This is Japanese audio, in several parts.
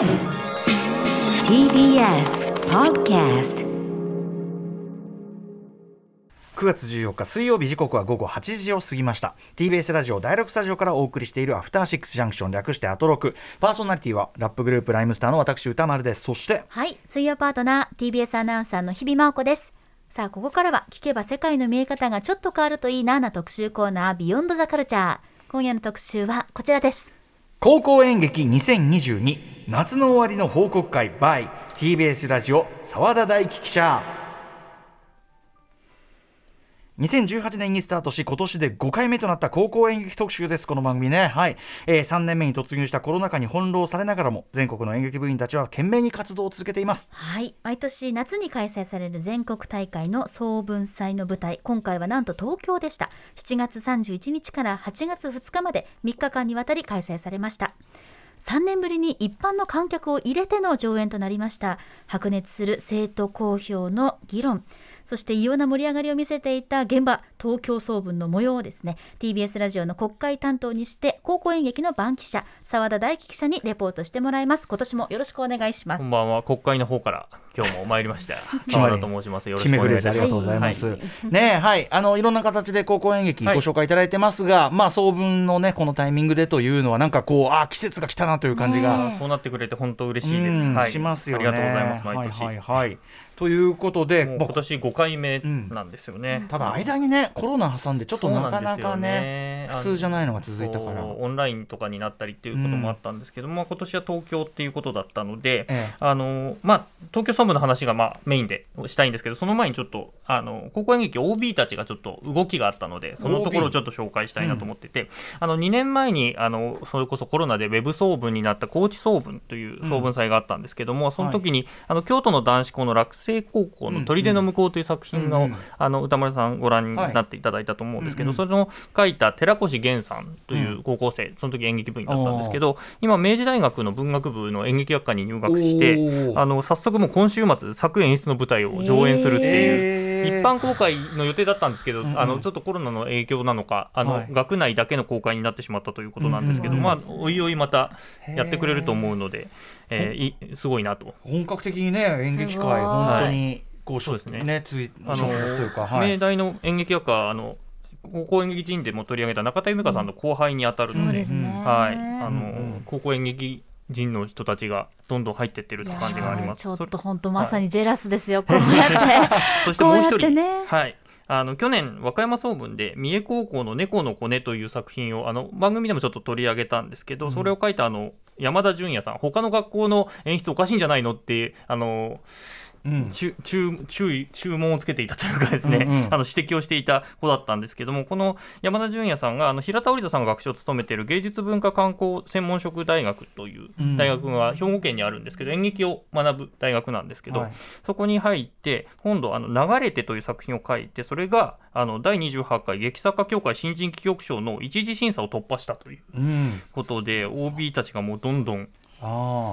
TBS Podcast 9月14日水曜日時刻は午後8時を過ぎました。TBS ラジオ第6スタジオからお送りしているアフターシックスジャンクション略してアトロク。パーソナリティはラップグループライムスターの私歌丸です。そしてはい水曜パートナー TBS アナウンサーの日々真央子です。さあここからは聞けば世界の見え方がちょっと変わるといいなな特集コーナービヨンドザカルチャー今夜の特集はこちらです高校演劇2022夏の終わりの報告会 by TBS ラジオ澤田大樹記者。2018年にスタートし今年で5回目となった高校演劇特集です。この番組ね。はい、えー、3年目に突入したコロナ禍に翻弄されながらも全国の演劇部員たちは懸命に活動を続けています。はい。毎年夏に開催される全国大会の総文祭の舞台。今回はなんと東京でした。7月31日から8月2日まで3日間にわたり開催されました。3年ぶりに一般の観客を入れての上演となりました。白熱する生徒公表の議論。そして異様な盛り上がりを見せていた現場東京総文の模様をですね。TBS ラジオの国会担当にして高校演劇の番記者澤田大樹記者にレポートしてもらいます。今年もよろしくお願いします。こんばんは。国会の方から今日も参りました。澤田と申します。よろしくお願いします。ありがとうございます、はい、ねはい。あのいろんな形で高校演劇ご紹介いただいてますが、はい、まあ総文のねこのタイミングでというのはなんかこうあ季節が来たなという感じが、そうなってくれて本当嬉しいです、はい、しますよね。ありがとうございます毎年。はいはい、はいということで今年5回目なんですよね、うん、ただ間にねコロナ挟んでちょっとなかなかね、ね、普通じゃないのが続いたから。オンラインとかになったりっていうこともあったんですけども、うん、今年は東京っていうことだったので、ええ、あのまあ、東京総務の話がまあメインでしたいんですけどその前にちょっとあの高校演劇 OB たちがちょっと動きがあったのでそのところをちょっと紹介したいなと思ってて、うん、あの2年前にあのそれこそコロナでウェブ総文になった高知総文という総文祭があったんですけども、その時に、はい、あの京都の男子校の落成高校の砦の向こうという作品を、あの歌丸さんご覧になっていただいたと思うんですけど、はい、それの書いた寺越源さんという高校生、うん、その時演劇部員だったんですけど今明治大学の文学部の演劇学科に入学してあの早速もう今週末作演出の舞台を上演するっていう、一般公開の予定だったんですけど、あのちょっとコロナの影響なのかあの、はい、学内だけの公開になってしまったということなんですけど、まあおいおいまたやってくれると思うので、えー、すごいなと。本格的にね演劇界本当にこうそうですね。ねついあのというか、はい、明大の演劇学科あの高校演劇人でも取り上げた中田由美香さんの後輩に当たるので、うん、はい、あの、うん、高校演劇人の人たちがどんどん入ってってる感じがあります。ちょっと本当まさにジェラスですよ。こうやって。そしてもう一人、ね、はい。あの去年和歌山総文で三重高校の猫の子ねという作品をあの番組でもちょっと取り上げたんですけど、うん、それを書いたあの山田純也さん他の学校の演出おかしいんじゃないのってあのうん、注注意注文をつけていたというかですね、うんうん、あの指摘をしていた子だったんですけどもこの山田純也さんがあの平田織田さんが学長を務めている芸術文化観光専門職大学という大学が兵庫県にあるんですけど、演劇を学ぶ大学なんですけど、はい、そこに入って今度あの「流れて」という作品を書いてそれがあの第28回劇作家協会新人記憶賞の一次審査を突破したということで、うん、OB たちがもうどんどん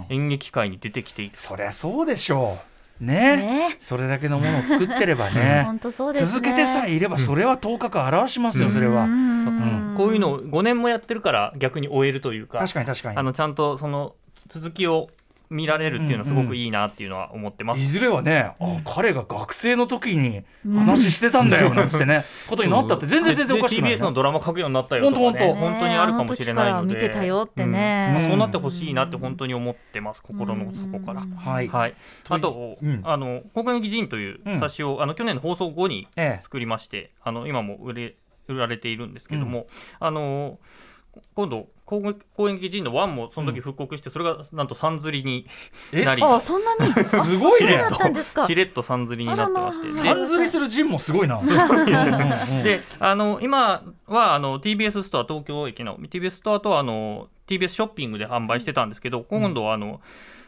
演劇界に出てきている。そりゃそうでしょうね。ね。それだけのものを作ってればね。ね、続けてさえいればそれは頭角表しますよ、それは、うん、こういうのを5年もやってるから逆に終えるというか。確かに確かに。あのちゃんとその続きを見られるっていうのはすごくいいなっていうのは思ってます、うんうん、いずれはね、あ彼が学生の時に話してたんだよなんつってね、ことになったって全然全然おかしくない、TBS のドラマ書くようになったよとか、ね、本当本当。にあるかもしれないので。見てたよってね、まあ、そうなってほしいなって本当に思ってます。心の底から、はい、はい、あと、あの「国劇人」という冊子を、あの去年の放送後に作りまして、あの今も売れ売られているんですけども、あの今度公演劇人の1もその時復刻して、それがなんとさんずりになり、あそんなに？すごいね。しれっとさんずりになってまして。さんずりする陣もすごいな。であの今はあの TBS ストア東京駅の TBS ストアとあの TBS ショッピングで販売してたんですけど、今度はあの、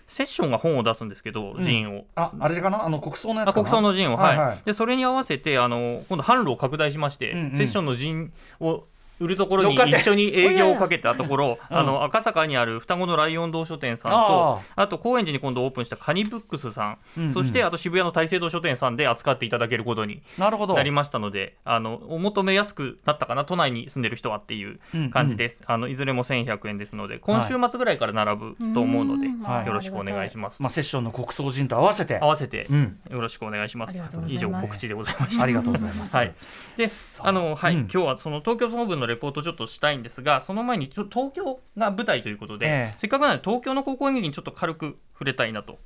セッションが本を出すんですけど、ジンを。あ、あれかな？あの国葬のやつ国葬のジンを、はい、はい、で、それに合わせて、あの、今度販路を拡大しまして、うんうん、セッションのジンを売るところに一緒に営業をかけたところ、あの赤坂にある双子のライオン堂書店さんとあと高円寺に今度オープンしたカニブックスさん、うんうん、そしてあと渋谷の大聖堂書店さんで扱っていただけることになりましたのであのお求めやすくなったかな都内に住んでる人はっていう感じです、うんうん、あのいずれも1100円ですので今週末ぐらいから並ぶと思うので、はい、よろしくお願いします、まあ、セッションの国葬人と合わせて。合わせて、よろしくお願いします。以上告知でございました。ありがとうございます、はい、であ。のはい、今日はその東京総分のレポートちょっとしたいんですがその前にちょ東京が舞台ということで、えー、せっかくなので東京の高校演劇にちょっと軽く触れたいなと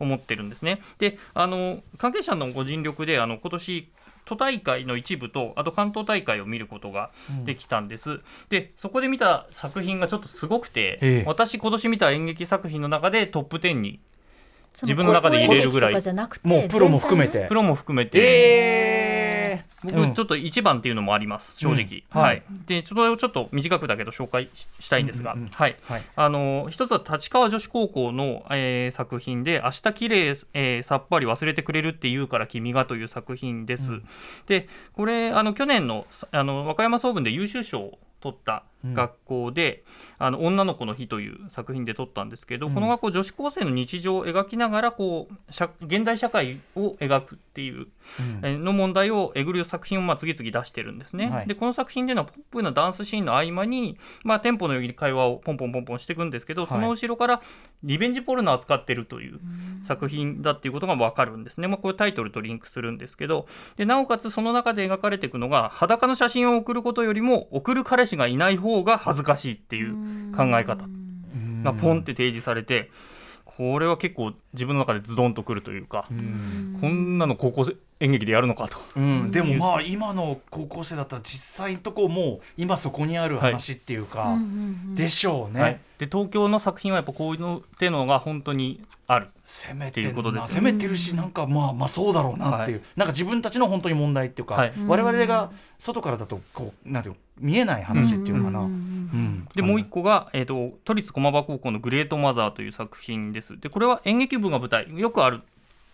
思ってるんですね。であの関係者のご尽力であの今年都大会の一部とあと関東大会を見ることができたんです、うん、でそこで見た作品がちょっとすごくて、ええ、私今年見た演劇作品の中でトップ10に自分の中で入れるぐらい。もうプロも含めて。プロも含めて、えー、僕ちょっと一番っていうのもあります正直、うん、はい、でちょっとちょっと短くだけど紹介したいんですが、はい、はい、あの一つは立川女子高校の、えー、作品で明日綺麗、えー、さっぱり忘れてくれるって言うから君がという作品です、うん、でこれあの去年のあの和歌山総文で優秀賞撮った学校で、うん、あの女の子の日という作品で撮ったんですけど、うん、この学校女子高生の日常を描きながらこう現代社会を描くっていう、うん、の問題をえぐる作品をまあ次々出してるんですね、はい、でこの作品でのポップなダンスシーンの合間に、まあ、テンポのように会話をポンポンポンポンしていくんですけどその後ろからリベンジポルノを扱ってるという作品だっていうことが分かるんですね、まあ、これタイトルとリンクするんですけど。でなおかつその中で描かれていくのが裸の写真を送ることよりも送る彼氏がいない方が恥ずかしいっていう考え方。がポンって提示されてこれは結構自分の中でズドンとくるというかこんなの高校演劇でやるのかと、うん、でもまあ今の高校生だったら実際のとこもう今そこにある話っていうか、はい、でしょうね、はい、で東京の作品はやっぱこういうのっていうのが本当にある。攻めていうことです、攻めてるしなんかまあまあそうだろうなっていう、はい、なんか自分たちの本当に問題っていうか、はい、我々が外からだとこうなんていう見えない話っていうのかな。うん、でもう一個が、えーと、都立駒場高校の「グレートマザー」という作品です。でこれは演劇部が舞台よくある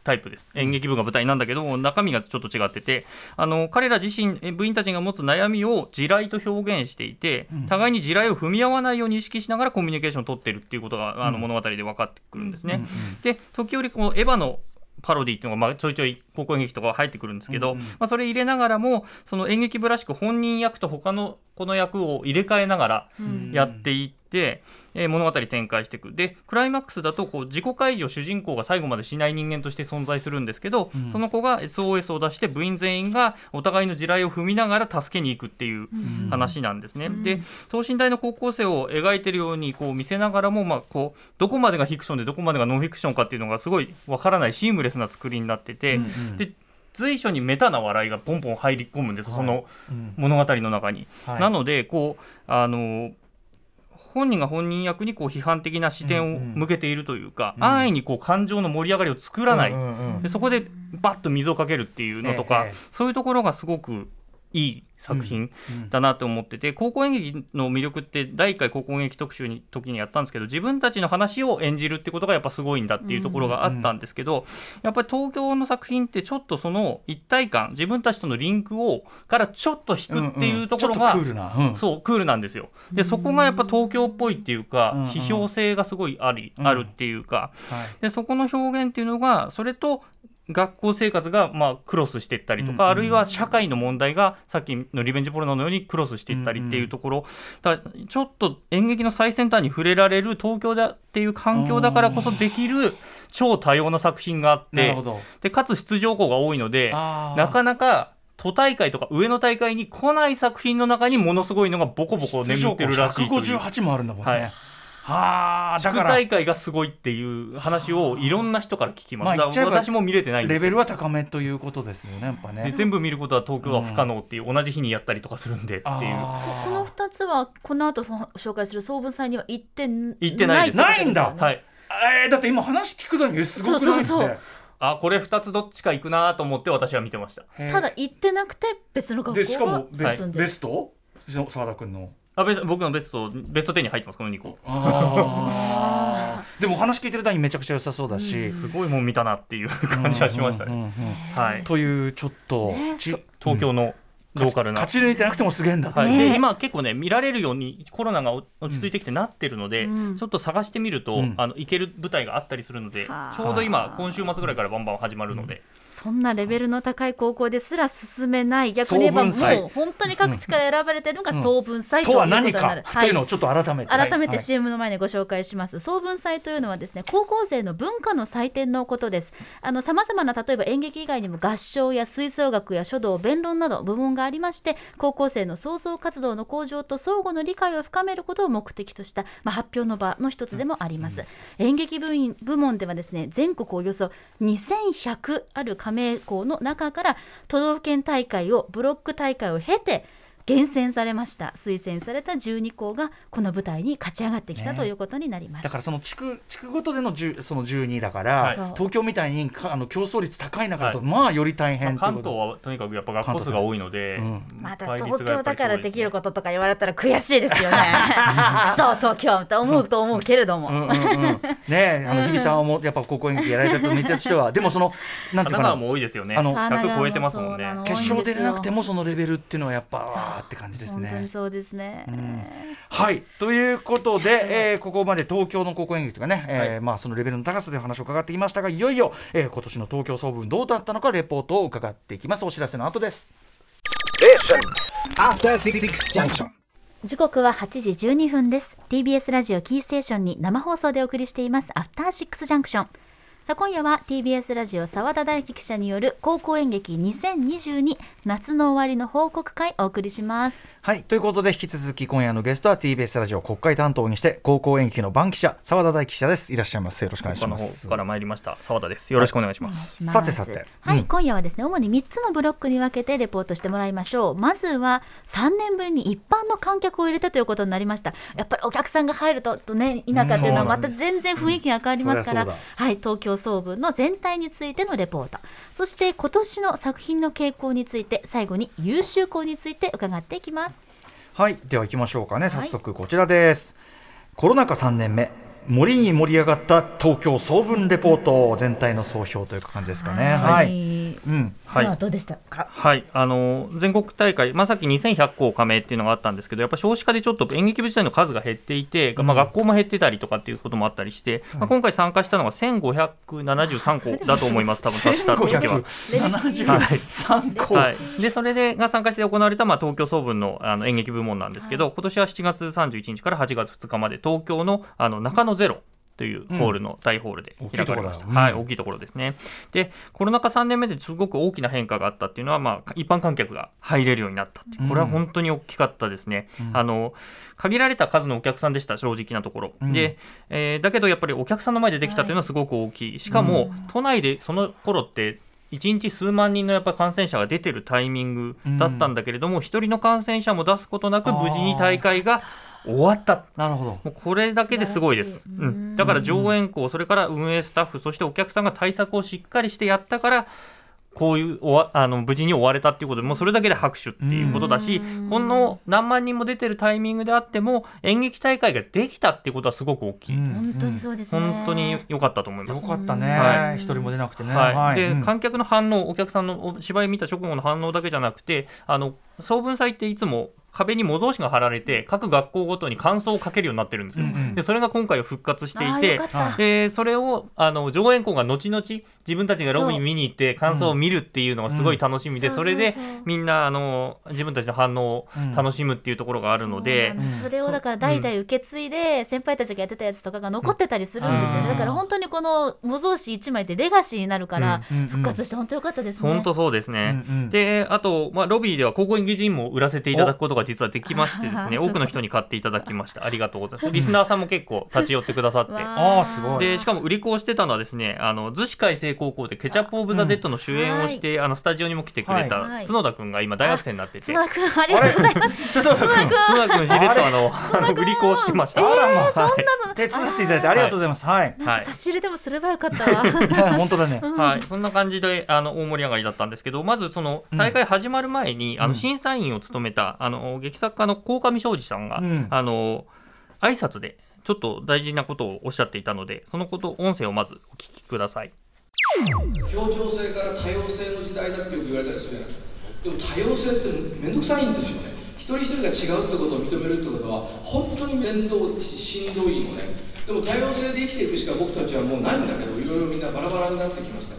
タイプです。演劇部が舞台なんだけど中身がちょっと違っててあの彼ら自身部員たちが持つ悩みを地雷と表現していて、互いに地雷を踏み合わないように意識しながらコミュニケーションを取ってるっていうことがあの物語で分かってくるんですね。で時折このエヴァのパロディっていうのがまあちょいちょい高校演劇とか入ってくるんですけど、うんうん、まあ、それ入れながらもその演劇部らしく本人役と他のこの役を入れ替えながらやっていって、うん、えー、物語展開していく。でクライマックスだとこう自己開示を主人公が最後までしない人間として存在するんですけど、うん、その子が SOS を出して部員全員がお互いの地雷を踏みながら助けに行くっていう話なんですね。うん、で等身大の高校生を描いてるようにこう見せながらも、まあ、こうどこまでがフィクションでどこまでがノンフィクションかっていうのがすごいわからないシームレスな作りになってて、うんうん、で随所にメタな笑いがポンポン入り込むんです、はい、その物語の中に。はい、なのでこうあの本人が本人役にこう批判的な視点を向けているというか、うん。うん、安易にこう感情の盛り上がりを作らない、うんうんうん、でそこでバッと水をかけるっていうのとか、ええ、そういうところがすごくいい作品だなと思ってて、高校演劇の魅力って第1回高校演劇特集に時にやったんですけど自分たちの話を演じるってことがやっぱすごいんだっていうところがあったんですけど、やっぱり東京の作品ってちょっとその一体感自分たちとのリンクをからちょっと引くっていうところが、クールな、そうクールなんですよ。でそこがやっぱ東京っぽいっていうか、批評性がすごいあり、あるっていうか、でそこの表現っていうのがそれと学校生活がまあクロスしていったりとか、うんうん、あるいは社会の問題がさっきのリベンジポルノのようにクロスしていったりっていうところ、うんうん、だちょっと演劇の最先端に触れられる東京だっていう環境だからこそできる超多様な作品があってでかつ出場校が多いのでなかなか都大会とか上の大会に来ない作品の中にものすごいのがボコボコ眠ってるらしいという。158もあるんだもんね、はいはあ、だから大会がすごいっていう話をいろんな人から聞きます。まあ、私も見れてないレベルは高めということですよね、やっぱね。全部見ることは東京は不可能っていう、うん、同じ日にやったりとかするんでっていう。この二つはこの後紹介する総武祭には行って行ってないです。ないんだ。はい。えー、だって今話聞くのにすごくないそうそうそうあこれ2つどっちか行くなと思って私は見てましたただ行ってなくて別の学校でしかもベス,、ベスト澤田君のあベ僕のベストベスト10に入ってますこの2個。でも話聞いてる段にめちゃくちゃ良さそうだし、うん、すごいもん見たなっていう 感じはしましたね、はい、というちょっと、東京のローカルな。勝ち抜いてなくてもすげえんだはい、ね。で今結構ね見られるようにコロナが落ち着いてきてなってるので、うん。ちょっと探してみると、うん。あの行ける舞台があったりするので、はあ。ちょうど今今週末ぐらいからバンバン始まるので、そんなレベルの高い高校ですら進めない。逆に言えばもう本当に各地から選ばれてるのが総文祭ということにな何かる。というのをちょっと改めて、改めてはい。CM の前にご紹介します、総文祭というのはですね高校生の文化の祭典のことです。さまざまな例えば演劇以外にも合唱や吹奏楽や書道弁論など部門がありまして高校生の創造活動の向上と相互の理解を深めることを目的とした、まあ、発表の場の一つでもあります、演劇部員部門ではですね全国およそ2100ある加盟校の中から都道府県大会をブロック大会を経て厳選されました推薦された12校がこの舞台に勝ち上がってきたね。ということになります、だからその地区地区ごとでの10その12だから、はい。東京みたいにかあの競争率高い中だと、はい。まあより大変まあ関と。いうこと東はとにかくやっぱ学校数が多いので、うん。また東京だからできるここととか言われたら悔しいですよね。そう東京って思うと思うけれども、うんうんうん、ねえ あの日比さんはもうやっぱ高校演劇やられたと見てとしてはでもそのなんていうかなも多いですよね。あの100超えてますもんね。決勝出れなくてももそのレベルっていうのはやっぱって感じです本当にね。そうですね、はい。ということで、えーここまで東京の高校演劇とかね、えーはい。まあ、そのレベルの高さという話を伺ってきましたがいよいよ、えー今年の東京総分どうだったのかレポートを伺っていきます。お知らせの後です。After Six Junction. 時刻は8時12分です。TBS ラジオキーステーションに生放送でお送りしています。アフターシックスジャンクションさあ今夜は TBS ラジオ澤田大樹記者による高校演劇2022夏の終わりの報告会お送りします。はいということで引き続き今夜のゲストは TBS ラジオ国会担当にして高校演劇の番記者澤田大記者です。いらっしゃいます。よろしくお願いします。方から参りました。澤田です。よろしくお願いします、さてさて。はい、うん今夜はですね主に3つのブロックに分けてレポートしてもらいましょう。まずは3年ぶりに一般の観客を入れたということになりました。やっぱりお客さんが入るととね田舎っていうのはまた全然雰囲気が変わりますから、うんはい東京総文の全体についてのレポート。そして今年の作品の傾向について最後に優秀校について伺っていきます。はいでは行きましょうかね。早速こちらです、コロナ禍3年目。森に盛り上がった東京総分レポート全体の総評という感じですかね。はい、うん。はい。どうでしたか？はい、あの全国大会、まあ、さっき2100校加盟っていうのがあったんですけど、やっぱ少子化でちょっと演劇部自体の数が減っていて、まあ、学校も減ってたりとかっていうこともあったりして、まあ、今回参加したのが1573校だと思います、多分達した時は。1573校、はい、でそれでが参加して行われた、まあ、東京総分のあの演劇部門なんですけど、今年は7月31日から8月2日まで東京のあの中野ゼロというホールの大ホールで開かれました、大きいところだ。はい、うん大きいところですね。でコロナ禍3年目ですごく大きな変化があったっていうのは、まあ、一般観客が入れるようになったっていう。これは本当に大きかったですね、あの限られた数のお客さんでした正直なところ、ん。で、えーだけどやっぱりお客さんの前でできたっていうのはすごく大きい、しかも、都内でその頃って1日数万人のやっぱ感染者が出てるタイミングだったんだけれども、一人の感染者も出すことなく無事に大会が終わった。なるほど。もうこれだけですごいです、うん、だから上演校それから運営スタッフそしてお客さんが対策をしっかりしてやったからこういうあの無事に終われたっていうことでもうそれだけで拍手っていうことだし、この何万人も出てるタイミングであっても演劇大会ができたっていうことはすごく大きい、本当にそうですね、本当に良かったと思います。よかったね。は一、人も出なくてね。はい。でうん。観客の反応、お客さんのお芝居見た直後の反応だけじゃなくて、あの総文祭っていつも壁に模造紙が貼られて、各学校ごとに感想をかけるようになってるんですよ。うんうん。でそれが今回復活していてでそれをあの上演校が後々自分たちがロビーに見に行って感想を見るっていうのがすごい楽しみで、うん。それでみんなあの自分たちの反応を楽しむっていうところがあるので、そう。なん。それをだから代々受け継いで先輩たちがやってたやつとかが残ってたりするんですよね、うん。だから本当にこの模造紙一枚ってレガシーになるから復活して本当良かったですね。本当そうですね。で、あと、まあ、ロビーでは高校演技人も売らせていただくことが実はできましてですね、お多くの人に買っていただきました。ありがとうございます。リスナーさんも結構立ち寄ってくださって。わ あーすごい。で、しかも売り子をしてたのはですね、あの、逗子開成高校でケチャップオブザ・デッドの主演をして、あの、スタジオにも来てくれはたい。角田くんが今大学生になってて、津田君ありがとうございます。ちょっと角田くんしれっとあの、売り子をしてました。あらまあはい手伝っていただいてありがとうございます。はい、なんか差し入れでもすればよかったわ。本当だね。はい、そんな感じであの大盛り上がりだったんですけど、まずその大会始まる前に、あの審査員を務めたあの劇作家の鴻上庄司さんが、うん。あの挨拶でちょっと大事なことをおっしゃっていたので、そのこと音声をまずお聞きください。協調性から多様性の時代だってよく言われたりするじゃないですかでも多様性って面倒くさいんですよね。一人一人が違うってことを認めるってことは本当に面倒ししんどいのね。でも多様性で生きていくしか僕たちはもうないんだけどいろいろみんなバラバラになってきました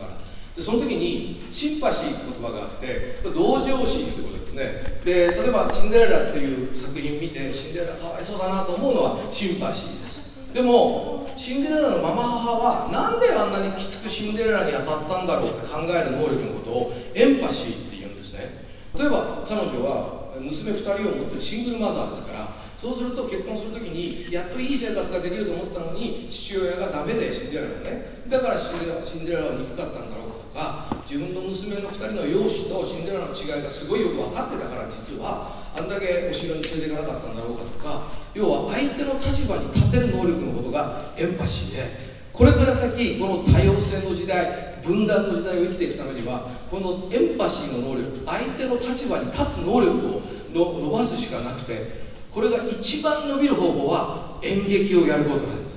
でその時にシンパシーって言葉があって同情心ってことですね。で例えば「シンデレラ」っていう作品見てシンデレラかわいそうだなと思うのはシンパシーです。でもシンデレラのママ母はなんであんなにきつくシンデレラに当たったんだろうって考える能力のことをエンパシーって言うんですね。例えば彼女は娘2人を持ってるシングルマザーですからそうすると結婚するときにやっといい生活ができると思ったのに父親がダメでシンデレラのね。だからシンデレラは憎かったんだろうかとか自分の娘の2人の容姿とシンデレラの違いがすごいよく分かってたから実はあんだけお城に連れていかなかったんだろうかとか要は相手の立場に立てる能力のことがエンパシーでこれから先この多様性の時代分断の時代を生きていくためにはこのエンパシーの能力相手の立場に立つ能力を伸ばすしかなくてこれが一番伸びる方法は演劇をやることなんです。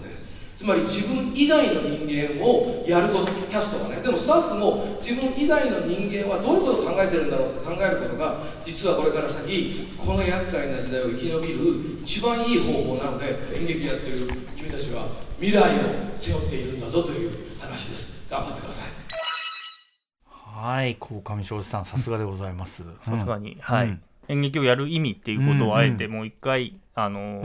つまり自分以外の人間をやることキャストがねでもスタッフも自分以外の人間はどういうことを考えてるんだろうって考えることが実はこれから先この厄介な時代を生き延びる一番いい方法なので演劇やってる君たちは未来を背負っているんだぞという話です。頑張ってください。はい鴻上庄司さんさすがでございますさすがに、はい、うん。演劇をやる意味っていうことをあえてもう一回、あの、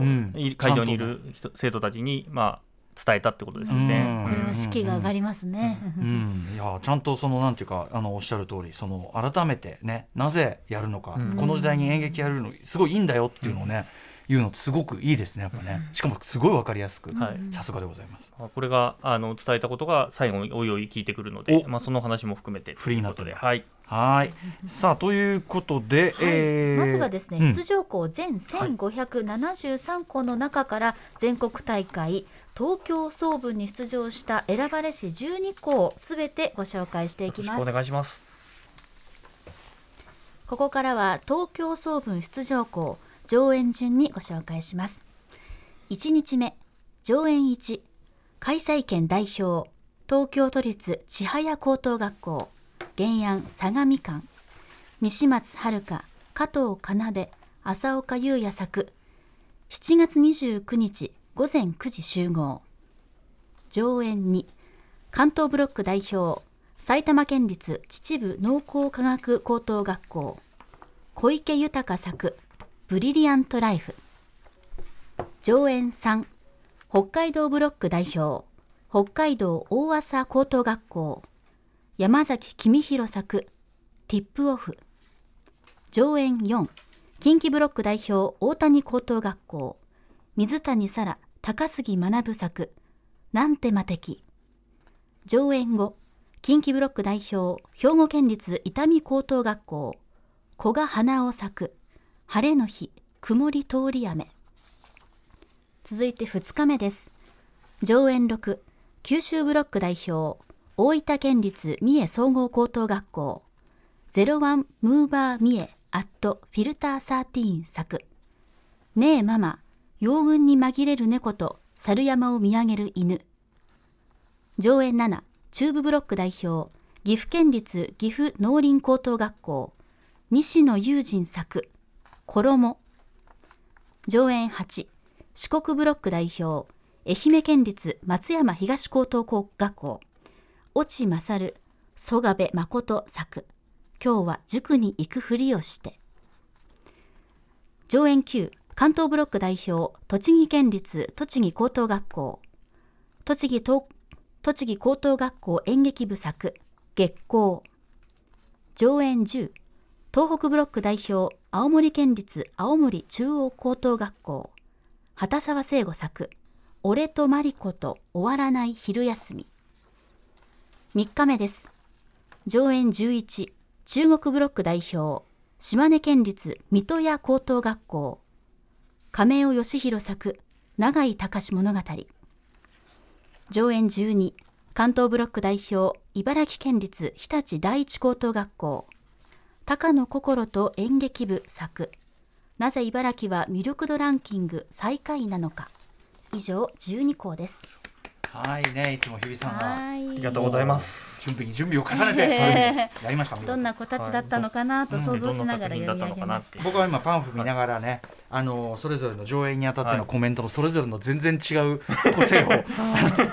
会場にいる人生徒たちに、まあ、伝えたってことですよね。これは士気が上がりますね。うん、いやちゃんとそのなんていうかあのおっしゃる通り。その改めてねなぜやるのか、この時代に演劇やるのすごいいいんだよっていうのをね。いうのすごくいいですねやっぱね。しかもすごいわかりやすく、さすがでございます。これがあの伝えたことが最後においおい聞いてくるので、まあ、その話も含めてフリーなとではい。はい。さあということで、はい、えー、まずはですね、出場校全1573校の中から全国大会、東京総分に出場した選ばれし12校すべてご紹介していきます。お願いします。ここからは東京総分出場校上演順にご紹介します。1日目上演1開催県代表東京都立千早高等学校原案相模館。西松遥加藤奏浅岡優也作。7月29日午前9時集合。上演2関東ブロック代表埼玉県立秩父農工科学高等学校。小池豊作。ブリリアントライフ。上演3北海道ブロック代表。北海道大浅高等学校。山崎公弘作。ティップオフ。上演4近畿ブロック代表大谷高等学校。水谷沙羅。高杉学作なんて魔敵上演後近畿ブロック代表兵庫県立伊丹高等学校古賀花尾作晴れの日曇り通り雨。続いて2日目です。上演6九州ブロック代表大分県立三重総合高等学校。01ムーバー三重アットフィルター13作。ねえママ養軍に紛れる猫と猿山を見上げる犬。上演7中部ブロック代表岐阜県立岐阜農林高等学校西野友人作衣。上演8四国ブロック代表愛媛県立松山東高等学校越智勝曽我部誠作。今日は塾に行くふりをして。上演9関東ブロック代表栃木県立栃木高等学校。栃木栃木高等学校演劇部作月光上演10東北ブロック代表青森県立青森中央高等学校。畑沢聖吾作俺とマリコと終わらない昼休み。3日目です。上演11中国ブロック代表島根県立水戸屋高等学校。亀尾義弘作永井隆物語。上演12関東ブロック代表茨城県立日立第一高等学校。高野心と演劇部作。なぜ茨城は魅力度ランキング最下位なのか。以上12校です。はいねいつも日比さんが。あありがとうございます。準備に準備を重ねて やりました。どんな子たちだったのかなと想像しながら読み上げました。僕は今パンフ見ながらね、あのそれぞれの上映にあたってのコメントのそれぞれの全然違う 個性を、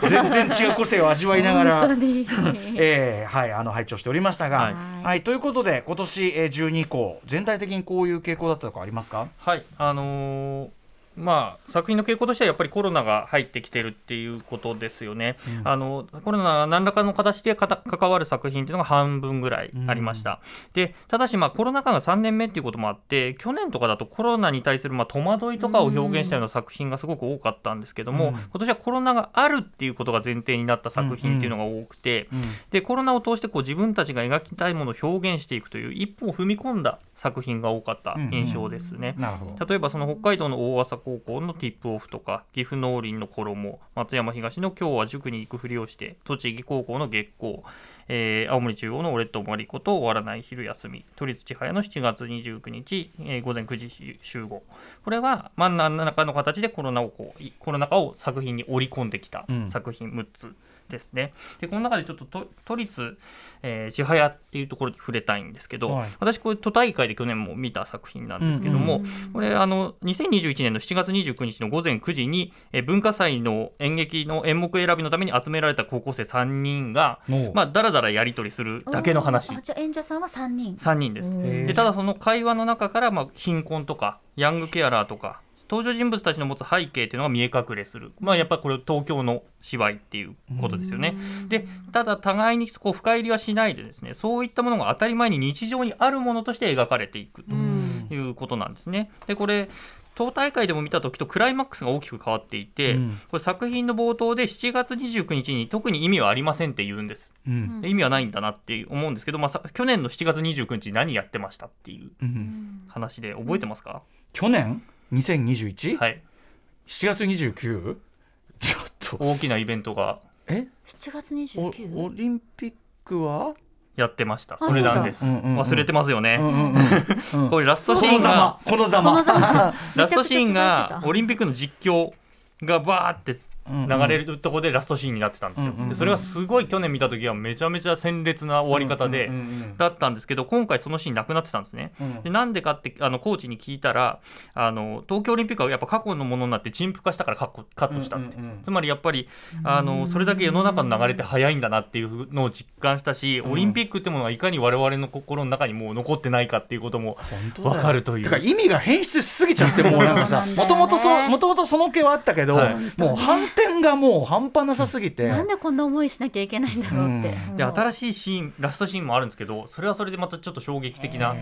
全然違う個性を味わいながら えーはい、あの拝聴しておりましたが、ははいいということで今年えー12以降全体的にこういう傾向だったとかありますか？はいあのーまあ、作品の傾向としてはやっぱりコロナが入ってきてるっていうことですよね、あのコロナが何らかの形でかた関わる作品っていうのが半分ぐらいありました、でただし、まあ、コロナ禍が3年目っていうこともあって去年とかだとコロナに対するまあ戸惑いとかを表現したような作品がすごく多かったんですけども、うん。今年はコロナがあるっていうことが前提になった作品っていうのが多くて、でコロナを通してこう自分たちが描きたいものを表現していくという一歩を踏み込んだ作品が多かった印象ですね。なるほど。例えばその北海道の大朝高校のティップオフとか岐阜農林の衣松山東の今日は塾に行くふりをして栃木高校の月光、えー青森中央の俺とマリコと終わらない昼休み都立千早の7月29日、えー午前9時集合。これが真ん中の形でコロナをこういコロナ禍を作品に織り込んできたうん。作品6つですね。でこの中でちょっと都都立、えー千早っていうところに触れたいんですけど、はい私これ都大会で去年も見た作品なんですけども、これあの2021年の7月29日の午前9時に、えー文化祭の演劇の演目選びのために集められた高校生3人が、もうまあ、だらだらやり取りするだけの話あじゃあ演者さんは三人。3人です。でただその会話の中から、まあ、貧困とかヤングケアラーとか登場人物たちの持つ背景っていうのが見え隠れする、まあ、やっぱりこれ東京の芝居っていうことですよね。でただ互いにこう深入りはしないでですねそういったものが当たり前に日常にあるものとして描かれていくうん。ということなんですね。でこれ党大会でも見た時とクライマックスが大きく変わっていて、うん。これ作品の冒頭で7月29日に特に意味はありませんって言うんです。うん。で意味はないんだなって思うんですけど、まあ、さ去年の7月29日何やってましたっていううん。話で覚えてますか、去年？2021?7、はい。月 29? ちょっと。大きなイベントが。え？7月お29オリンピックは、やってました。あそれなんです、そうだうんうんうん。忘れてますよね、うんうんうんうん。これラストこシーンが。のざま。このざこのまざま。ラストシーンがオリンピックの実況がバーってうん流れるとこでラストシーンになってたんですよ、でそれがすごい去年見た時はめちゃめちゃ鮮烈な終わり方で、だったんですけど今回そのシーンなくなってたんですね、うん。でなんでかってあのコーチに聞いたらあの東京オリンピックはやっぱ過去のものになって陳腐化したからカッコカットしたって、つまりやっぱりあのそれだけ世の中の流れって早いんだなっていうのを実感したし、オリンピックってものがいかに我々の心の中にもう残ってないかっていうことも分かるという。意味が変質しすぎちゃってもうなんかさ。もともとその気はあったけど、はい。もう反転がもう半端なさすぎて、なんでこんな思いしなきゃいけないんだろうって。でもう新しいシーンラストシーンもあるんですけどそれはそれでまたちょっと衝撃的な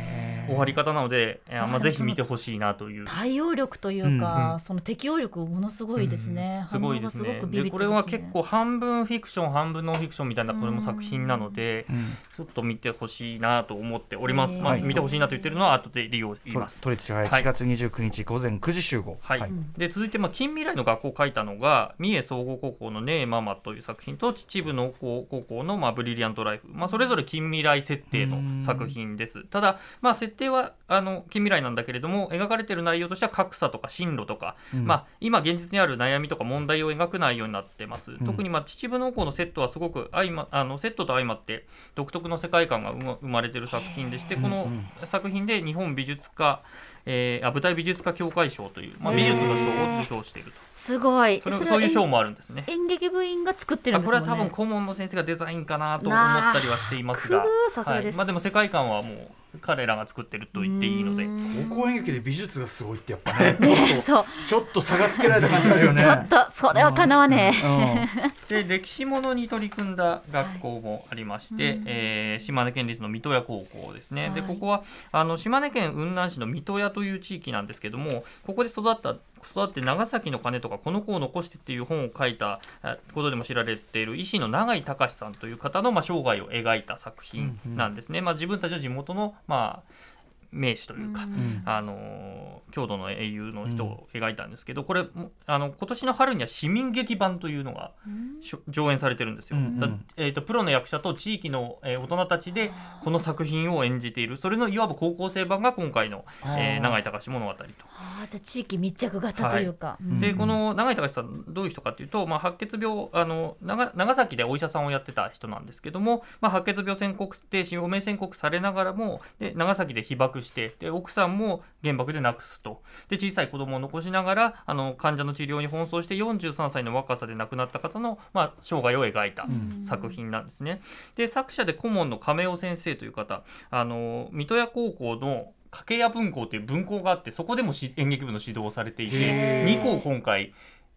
終わり方なので、えーまあ、ぜひ見てほしいなという。対応力というか、うんその適応力ものすごいですね。すごいですね。でこれは結構半分フィクション半分ノンフィクションみたいなこれも作品なのでうん。ちょっと見てほしいなと思っております、まあ、はい。見てほしいなと言ってるのは後で利用します。都立市街はい。1月29日午前9時集合、はい。で続いて、まあ、近未来の学校を書いたのが三重総合高校の「ねえママ」という作品と秩父農工高校の、まあ「ブリリアント・ライフ」まあ、それぞれ近未来設定の作品です。ただ、まあ、設定はあの近未来なんだけれども描かれている内容としては格差とか進路とか、うん。まあ、今現実にある悩みとか問題を描く内容になってます、特に、まあ、秩父農工のセットはすごく相まあのセットと相まって独特の世界観が生ま生まれている作品でしてこの作品で日本美術家えー、あ舞台美術家協会賞という、まあ、美術の賞を受賞していると。すごい。それそういう賞もあるんですね。演劇部員が作ってるあこれんですもんね。は多分顧問の先生がデザインかなと思ったりはしていますが。なあくーさすがです。まあ、でも世界観はもう彼らが作ってると言っていいので。高校演劇で美術がすごいってやっぱねねそう。ちょっと差がつけられた感じあるよね。ちょっとそれはかなわね で歴史ものに取り組んだ学校もありまして、えー島根県立の水戸屋高校ですね、ではい。ここはあの島根県雲南市の水戸屋という地域なんですけどもここで育った育って長崎の鐘とかこの子を残してっていう本を書いたあことでも知られている医師の永井隆さんという方の、まあ、生涯を描いた作品なんですね、まあ、自分たちの地元の、まあ名士というか、あの郷土の英雄の人を描いたんですけど、これあの今年の春には市民劇版というのが、上演されてるんですよ。えーと、プロの役者と地域の、えー、大人たちでこの作品を演じている。それのいわば高校生版が今回の「えー、長井隆物語と」あじゃ地域密着型というか。はい、でこの長井隆さんどういう人かというと、まあ、白血病あの長長崎でお医者さんをやってた人なんですけども、まあ、白血病宣告で余命宣告されながらもで長崎で被爆してで奥さんも原爆で亡くすと。で小さい子供を残しながらあの患者の治療に奔走して43歳の若さで亡くなった方の、まあ、生涯を描いた作品なんですね。で作者で顧問の亀尾先生という方あの水戸屋高校の掛屋文校という文校があってそこでも演劇部の指導をされていて2校今回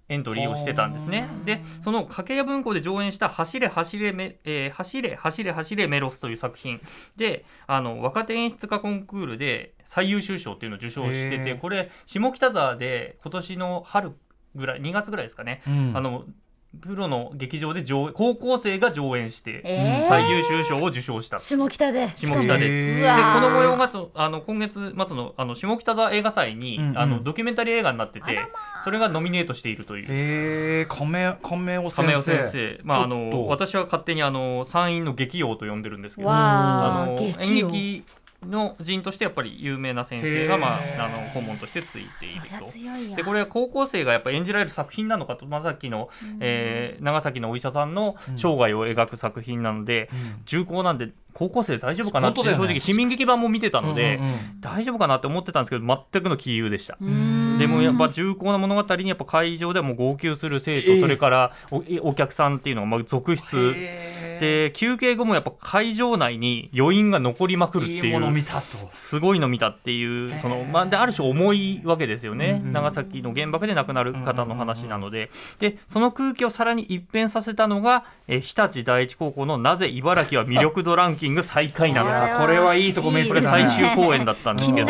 エントリーをしてたんですね。で、その掛屋文庫で上演した走れ走れめ、えー、走れ走れ走れメロスという作品。で、あの、若手演出家コンクールで最優秀賞っていうのを受賞してて、これ、下北沢で今年の春ぐらい、2月ぐらいですかね、うん、あの、プロの劇場で上高校生が上演して、最優秀賞を受賞した、下北で。下北で。でこの模様があの今月末のあの下北沢映画祭に、うんうん、あのドキュメンタリー映画になってて、それがノミネートしているという。へえ亀亀尾先生。先生。まああの私は勝手にあの山陰の劇王と呼んでるんですけどあの演劇の人としてやっぱり有名な先生が、まあ、あの顧問としてついていると。でこれは高校生がやっぱ演じられる作品なのかと、まあ、さっきの、えー、長崎のお医者さんの生涯を描く作品なので、うん、重厚なんで高校生大丈夫かなって正直市民劇版も見てたので、大丈夫かなって思ってたんですけど全くの杞憂でしたでもやっぱ重厚な物語にやっぱ会場でも号泣する生徒、それからお客さんっていうのがまあ続出。で休憩後もやっぱ会場内に余韻が残りまくるっていうすごいの見たっていうその、まあ、である種重いわけですよね、長崎の原爆で亡くなる方の話なので。でその空気をさらに一変させたのがえ日立第一高校の「なぜ茨城は魅力度ランキング」最下位なのこれはいいとこ目つけ最終公演だったんですけど。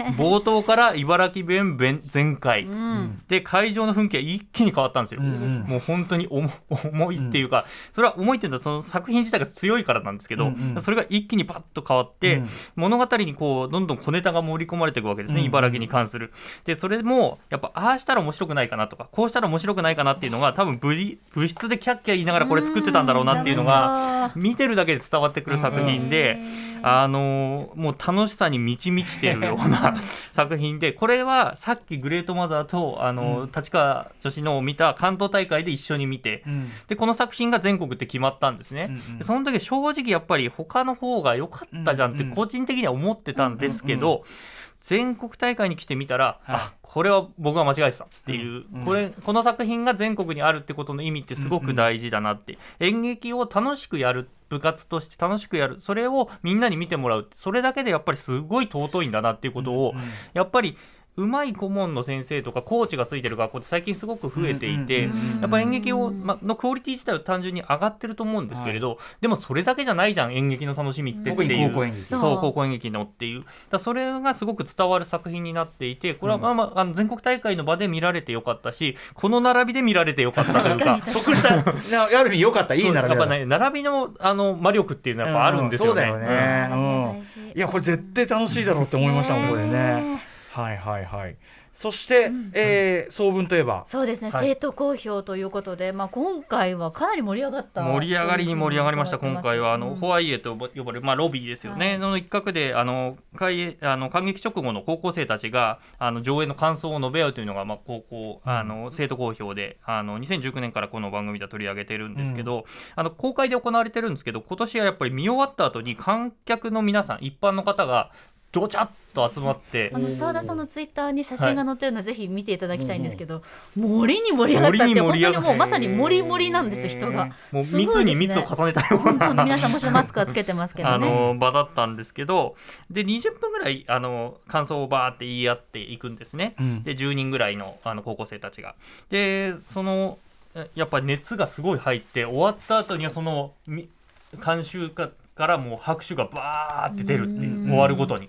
冒頭から茨城弁全開、うん、で会場の雰囲気は一気に変わったんですよ、うん、もう本当に重いっていうか、それは重いっていうのはその作品自体が強いからなんですけど、うんうん、それが一気にパッと変わって、物語にこうどんどん小ネタが盛り込まれていくわけですね、茨城に関する。でそれもやっぱああしたら面白くないかなとかこうしたら面白くないかなっていうのが多分部部室でキャッキャ言いながらこれ作ってたんだろうなっていうのが見てるだけで伝わってくる作品で、あのもう楽しさに満ち満ちているような 作品でこれはさっきグレートマザーとあの、うん、立川女子のを見た関東大会で一緒に見て、うん、でこの作品が全国って決まったんですね、うんうん、その時正直やっぱり他の方が良かったじゃんって個人的には思ってたんですけど、全国大会に来てみたら、はい、あこれは僕が間違えてたっていう、うん、これこの作品が全国にあるってことの意味ってすごく大事だなって、うんうん、演劇を楽しくやる部活として楽しくやるそれをみんなに見てもらうそれだけでやっぱりすごい尊いんだなっていうことを、やっぱりうまい顧問の先生とかコーチがついてる学校って最近すごく増えていて、やっぱ演劇を、ま、のクオリティ自体は単純に上がってると思うんですけれど、はい、でもそれだけじゃないじゃん演劇の楽しみってっていう。高校演劇。そう高校演劇のっていう。だそれがすごく伝わる作品になっていてこれは、まあまあ、あの全国大会の場で見られてよかったしこの並びで見られてよかったというか。得した。ある意味よかったいい並びやっぱね並びのあの魔力っていうのはやっぱあるんですよね、いやこれ絶対楽しいだろうって思いましたもんこれねはいはいはい。そして、うん、えー、総文といえば。そうですね、はい、生徒公表ということで、まあ、今回はかなり盛り上がった盛り上がりに盛り上がりました今回は。あの、うん、ホワイエと呼ばれる、まあ、ロビーですよね、はい、の一角であの開あの感激直後の高校生たちがあの上映の感想を述べ合うというのが、まあ、高校あの生徒公表であの2019年からこの番組で取り上げてるんですけど、うん、あの公開で行われてるんですけど今年はやっぱり見終わった後に観客の皆さん一般の方がどちゃっと集まって。あの澤田さんのツイッターに写真が載ってるの、ぜひ見ていただきたいんですけど、森に盛り上がったって本当にもうまさにもりもりなんです人が。もう密に密を重ねたような。皆さんもちろんマスクはつけてますけど、ね、あの場だったんですけどで20分ぐらいあの感想をバーって言い合っていくんですね、うん、で10人ぐらいのあの高校生たちが。でそのやっぱ熱がすごい入って終わった後にはその監修かからもう拍手がバーって出るっていう終わるごとに。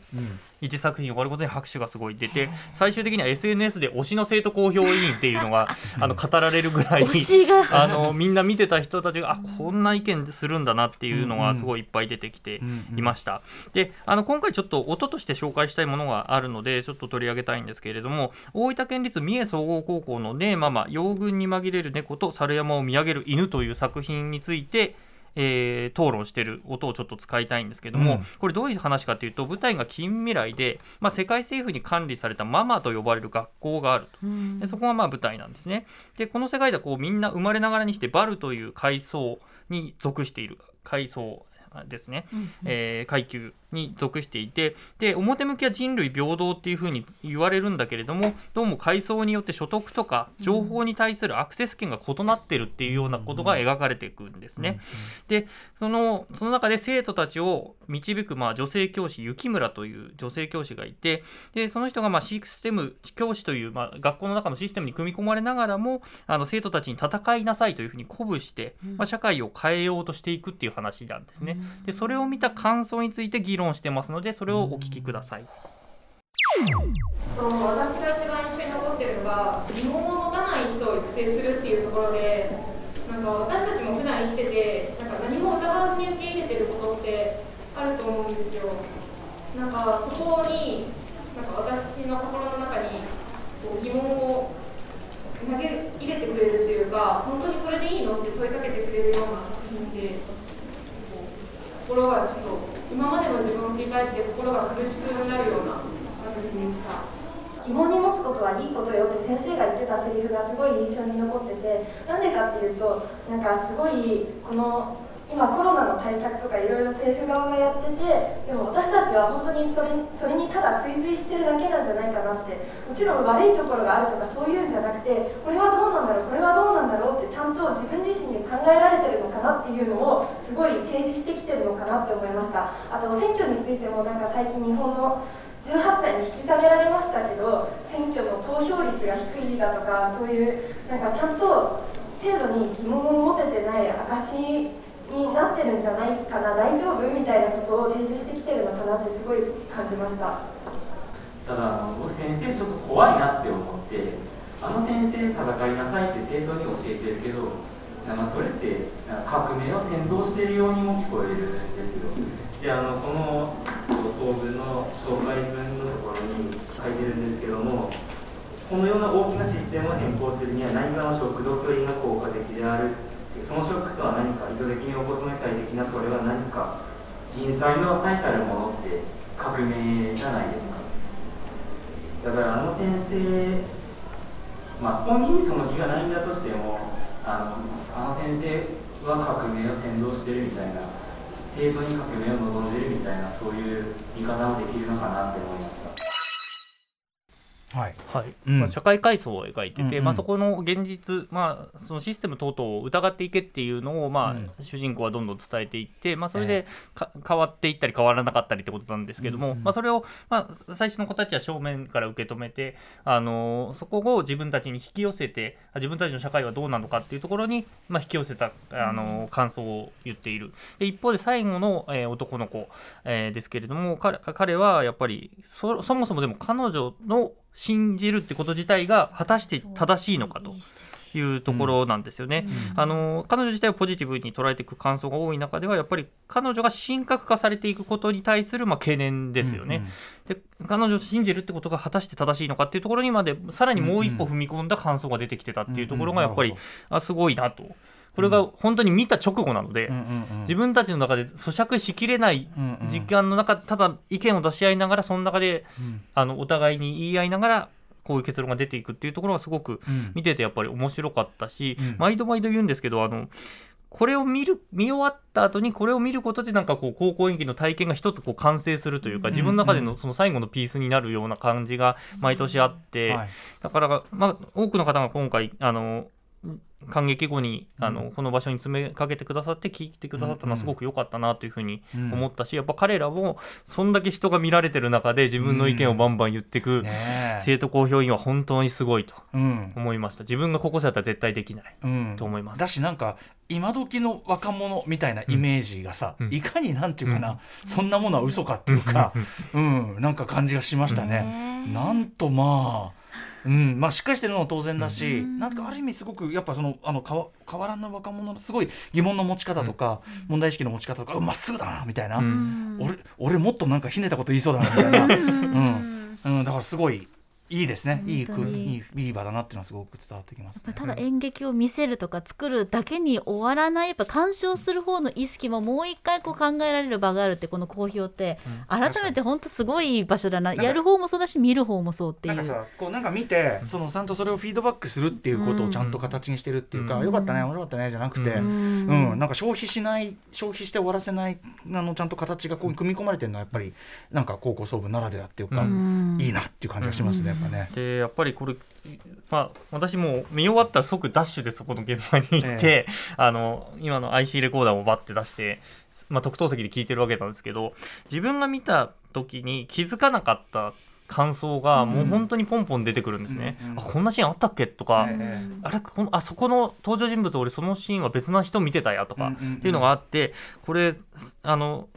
1作品終わることに拍手がすごい出て最終的には SNS で推しの生徒公評委員っていうのが あの語られるぐらい あのみんな見てた人たちがあこんな意見するんだなっていうのがすごいいっぱい出てきていました。であの今回ちょっと音として紹介したいものがあるのでちょっと取り上げたいんですけれども大分県立三重総合高校の「ねえママ養軍に紛れる猫と猿山を見上げる犬」という作品についてえー、討論してる音をちょっと使いたいんですけども、うん、これどういう話かというと舞台が近未来で、まあ、世界政府に管理されたママと呼ばれる学校があると、うん、でそこがまあ舞台なんですね。でこの世界ではこうみんな生まれながらにしてバルという階層に属している階層ですね、うんうん、えー、階級に属していてで表向きは人類平等っていうふうに言われるんだけれどもどうも階層によって所得とか情報に対するアクセス権が異なってるっていうようなことが描かれていくんですね。でそのその中で生徒たちを導くまあ女性教師雪村という女性教師がいてでその人がまあシステム教師というまあ学校の中のシステムに組み込まれながらもあの生徒たちに戦いなさいというふうに鼓舞して、まあ、社会を変えようとしていくっていう話なんですね。でそれを見た感想について議論してますのでそれをお聞きください。私が一番印象に残ってるのが疑問を持たない人を育成するっていうところでなんか私たちも普段生きててなんか何も疑わずに受け入れてることってあると思うんですよなんかそこになんか私の心の中にこう疑問を投げ入れてくれるっていうか本当にそれでいいのって問いかけてくれるような作品で心がちょっと今までの自分を振り返って心が苦しくなるような作品でした。疑問に持つことはいいことよって先生が言ってたセリフがすごい印象に残っててなんでかっていうとなんかすごいこの今コロナの対策とかいろいろ政府側がやっててでも私たちは本当にそれそれにただ追随してるだけなんじゃないかなって。もちろん悪いところがあるとかそういうんじゃなくてこれはどうなんだろうこれはどうなんだろうってちゃんと自分自身で考えられてるのかなっていうのをすごい提示してきてるのかなって思いました。あと選挙についてもなんか最近日本の18歳に引き下げられましたけど選挙の投票率が低いだとかそういうなんかちゃんと制度に疑問を持ててない証になってるんじゃないかな大丈夫？みたいなことを提示してきてるのかなってすごい感じました。ただ僕先生ちょっと怖いなって思ってあの先生戦いなさいって生徒に教えてるけどなんかそれって革命を先導しているようにも聞こえるんですよ。であのこの総文の紹介文のところに書いてるんですけどもこのような大きなシステムを変更するには何かの食道距離が効果的であるそのショックとは何か意図的に起こすのに最適なそれは何か人災の最たるものって革命じゃないですか。だからあの先生まあ本人にその気がないんだとしてもあのあの先生は革命を先導してるみたいな生徒に革命を望んでるみたいなそういう見方もできるのかなって思いましたはい。はい。まあ、社会階層を描いてて、うんうん、まあ、そこの現実、まあ、そのシステム等々を疑っていけっていうのを、まあ、うん、主人公はどんどん伝えていって、まあ、それで変わっていったり変わらなかったりってことなんですけども、うんうん、まあ、それを、まあ、最初の子たちは正面から受け止めて、あのそこを自分たちに引き寄せて自分たちの社会はどうなのかっていうところに、まあ、引き寄せた、あの感想を言っている。で一方で最後の、えー、男の子、えー、ですけれども彼彼はやっぱりそそもそもでも彼女の信じるってこと自体が果たして正しいのかと。いうところなんですよね、うん、あの彼女自体をポジティブに捉えていく感想が多い中ではやっぱり彼女が神格化されていくことに対するまあ懸念ですよね、うんうん、で彼女を信じるってことが果たして正しいのかっていうところにまでさらにもう一歩踏み込んだ感想が出てきてたっていうところがやっぱり、あすごいなと。これが本当に見た直後なので、自分たちの中で咀嚼しきれない時間の中、ただ意見を出し合いながらその中で、あのお互いに言い合いながらこういう結論が出ていくっていうところがすごく見ててやっぱり面白かったし、毎度毎度言うんですけどあのこれを見る見終わった後にこれを見ることでなんかこう高校演技の体験が一つこう完成するというか自分の中でのその最後のピースになるような感じが毎年あって、だからまあ多くの方が今回あの感激後にあの、この場所に詰めかけてくださって聞いてくださったのはすごく良かったなというふうに思ったし、やっぱ彼らもそんだけ人が見られてる中で自分の意見をバンバン言ってく、生徒公表員は本当にすごいと思いました、自分が高校生だったら絶対できないと思います。だしなんか今時の若者みたいなイメージがさ、いかになんていうかな、そんなものは嘘かっていうか、うん、なんか感じがしましたね。なんとまあうんまあ、しっかりしてるのは当然だし、うん、なんかある意味すごくやっぱそのあの変わらぬ若者のすごい疑問の持ち方とか、うん、問題意識の持ち方とかまっすぐだなみたいな、うん、俺俺もっとなんかひねったこと言いそうだなみたいな、うん。うん、だからすごいいいですね。いいいいいい場だなっていうのはすごく伝わってきます、ね、ただ演劇を見せるとか作るだけに終わらないやっぱ鑑賞する方の意識ももう一回こう考えられる場があるってこの好評って、うん、改めて本当すごい場所だな。やる方もそうだし見る方もそうっていう。なんかさこうなんか見てそのちゃんとそれをフィードバックするっていうことをちゃんと形にしてるっていうか、うん、よかったね面白かったねじゃなくて、うん、うん、なんか消費しない消費して終わらせないあのちゃんと形がこう組み込まれてるのはやっぱりなんか高校総部ならではっていうか、いいなっていう感じがしますねやっぱね。でやっぱりこれ、まあ、私も見終わったら即ダッシュでそこの現場に行って、えあの今の IC レコーダーをバッて出して、まあ、特等席で聞いてるわけなんですけど自分が見た時に気づかなかった感想がもう本当にポンポン出てくるんですね、うんうん、あこんなシーンあったっけ？とか、えー、あれこのあそこの登場人物俺そのシーンは別な人見てたやとかっていうのがあってこれあの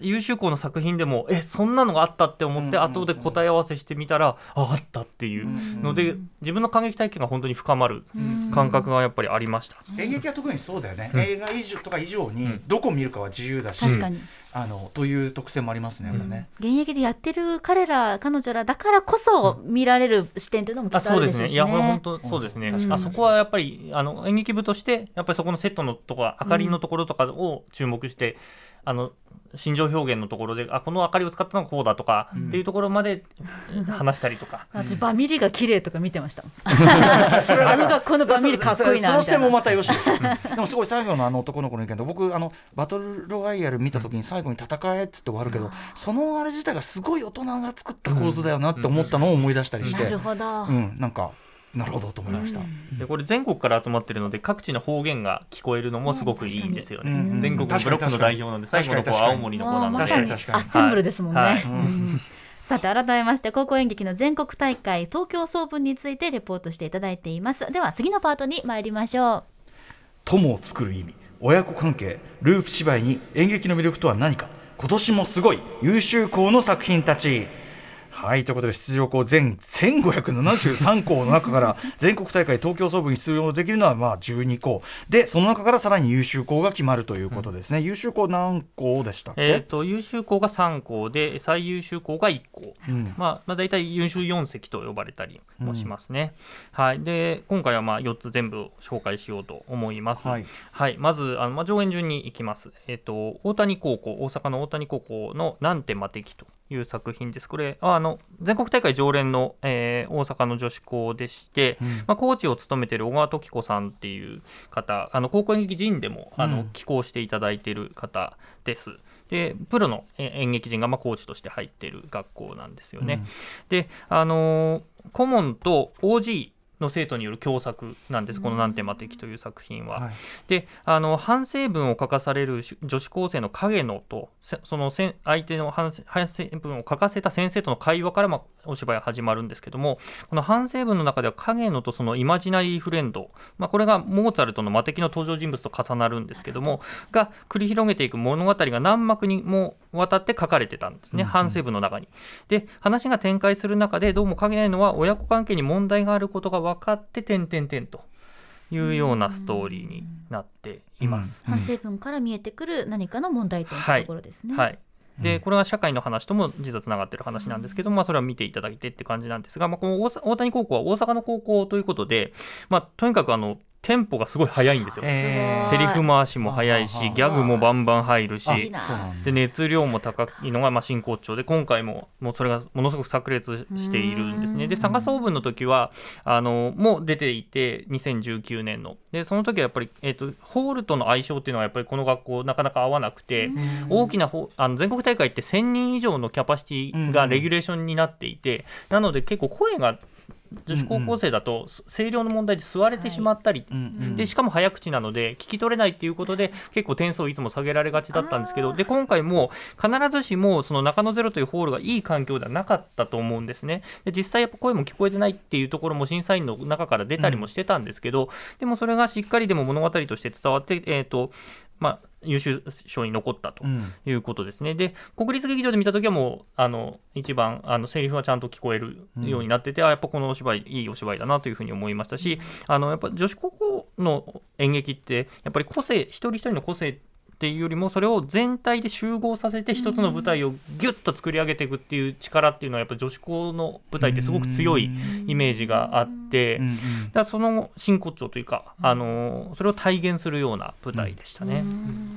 優秀校の作品でもえそんなのがあったって思って後で答え合わせしてみたら、ああったっていうので、自分の感激体験が本当に深まる感覚がやっぱりありました、演劇は特にそうだよね、映画以上とか以上にどこ見るかは自由だし、確かに。あのという特性もありますね、ね。現役でやってる彼ら彼女らだからこそ見られる視点というのもきっとあるでしょうし、ね、いや本当そうですね、うん、あそこはやっぱりあの演劇部としてやっぱりそこのセットのとこ明かりのところとかを注目して、あの心情表現のところであこの明かりを使ったのがこうだとか、うん、っていうところまで 話したりとか。私バミリが綺麗とか見てました。あの学校のバミリかっこいいなその視点もまたよしでもすごい最後のあの男の子の意見で僕あのバトルロワイヤル見た時に最後に戦えっつって終わるけど、うん、そのあれ自体がすごい大人が作った構図だよなって思ったのを思い出したりして、なるほど、うん、なんかなるほどと思いました、でこれ全国から集まってるので各地の方言が聞こえるのもすごくいいんですよね、全国のブロックの代表なんで最後の子は青森の子なんで。確かに確かに。アッセンブルですもんね、はい。はい。さて改めまして高校演劇の全国大会東京総分についてレポートしていただいています。では次のパートに参りましょう。友を作る意味親子関係ループ芝居に演劇の魅力とは何か。今年もすごい優秀校の作品たちはいということで出場校全1573校の中から 全国大会東京総部に出場できるのはまあ12校。でその中からさらに優秀校が決まるということですね、うん、優秀校何校でしたっけ、えーと、優秀校が3校で最優秀校が1校、うん、まあ、まあ大体優秀4席と呼ばれたりもしますね、うん、はい、で今回はまあ4つ全部紹介しようと思います、はい、はい、まずあの、まあ、上演順にいきます、えーと、大谷高校大阪の大谷高校の「なんて魔敵」という作品です。これあの全国大会常連の、えー、大阪の女子校でして、うん、まあ、コーチを務めている小川時子さんっていう方あの高校演劇人でもあの、寄稿していただいている方です。でプロの演劇人がまあコーチとして入っている学校なんですよね。うん、であの顧問と OG の生徒による共作なんです、この「なんて魔敵」という作品は。はい、であの反省文を書かされる女子高生の影野とその相手の反省文を書かせた先生との会話から、まあ、お芝居は始まるんですけどもこの反省文の中では影野とそのイマジナリーフレンド、まあ、これがモーツァルトの魔敵の登場人物と重なるんですけどもが繰り広げていく物語が何幕にもわたって書かれてたんですね、反省文の中に。で話が展開する中でどうも影野は親子関係に問題があることが分かって点々点というようなストーリーになっています。反省文から見えてくる何かの問題点というところですね。はい、はいでこれは社会の話とも実はつながってる話なんですけども、まあ、それは見ていただいてって感じなんですが、まあ、この大谷高校は大阪の高校ということで、まあ、とにかくあのテンポがすごい速いんですよ。セリフ回しも速いし、ギャグもバンバン入るし、で熱量も高いのがまあ真骨頂で、今回ももうそれがものすごく炸裂しているんですね。で、佐賀総文の時はあのもう出ていて、2019年の。で、その時はやっぱり、えーと、ホールとの相性っていうのはやっぱりこの学校なかなか合わなくて、大きなあの全国大会って1000人以上のキャパシティがレギュレーションになっていて、なので結構声が女子高校生だと声量の問題で座れてしまったり、でしかも早口なので聞き取れないっていうことで結構点数をいつも下げられがちだったんですけどで今回も必ずしもその中野ゼロというホールがいい環境ではなかったと思うんですね。で実際やっぱ声も聞こえてないっていうところも審査員の中から出たりもしてたんですけど、でもそれがしっかりでも物語として伝わって、えーとまあ、優秀賞に残ったということですね。うん、で国立劇場で見た時はもうあの一番あのセリフはちゃんと聞こえるようになってて、うん、あやっぱこのお芝居いいお芝居だなというふうに思いましたし、あのやっぱ女子高校の演劇ってやっぱり個性一人一人の個性っていうよりもそれを全体で集合させて一つの舞台をギュッと作り上げていくっていう力っていうのはやっぱ女子校の舞台ってすごく強いイメージがあってだその真骨頂というかあのそれを体現するような舞台でしたね。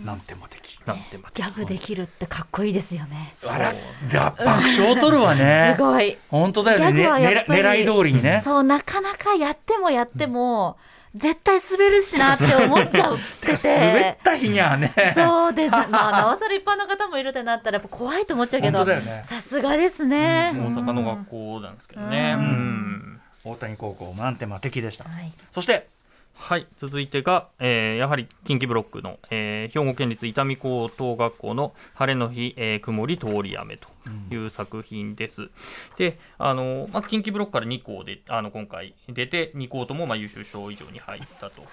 なんても的なんてギャグできるってかっこいいですよね。あら爆笑を取るわね。すごい。本当だよね。ね狙い通りにね。そうなかなかやってもやっても。うん絶対滑るしなって思っちゃってて。滑った日にはね。そうで、まあ、なおさら一般の方もいるってなったらやっぱ怖いと思っちゃうけどさすがですね、うん、大阪の学校なんですけどね、うん、大谷高校満点満敵でした、はい、そしてはい続いてが、えー、やはり近畿ブロックの、えー、兵庫県立伊丹高等学校の晴れの日、えー、曇り通り雨という作品です。うん、であの、まあ、近畿ブロックから2校であの今回出て2校ともまあ優秀賞以上に入ったと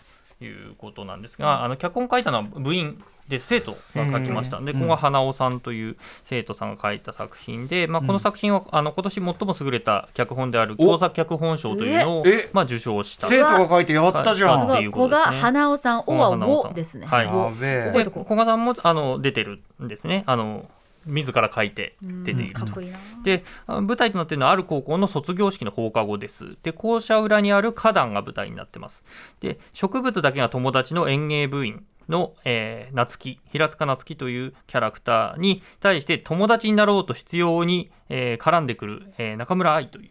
いうことなんですが、あの脚本書いたのは部員で生徒が書きました。で、ここが花尾さんという生徒さんが書いた作品で、まあ、この作品はあの今年最も優れた脚本である共作脚本賞というのを、まあ、受賞した。生徒が書いてやったじゃん。古賀花尾さん、おはおですね。はい。で、古賀さんもあの出てるんですね。あの自ら書いて出ていると。で舞台となっているのはある高校の卒業式の放課後です。で校舎裏にある花壇が舞台になってます。で植物だけが友達の園芸部員の、えー、夏希平塚夏希というキャラクターに対して友達になろうと必要に、えー、絡んでくる、えー、中村愛という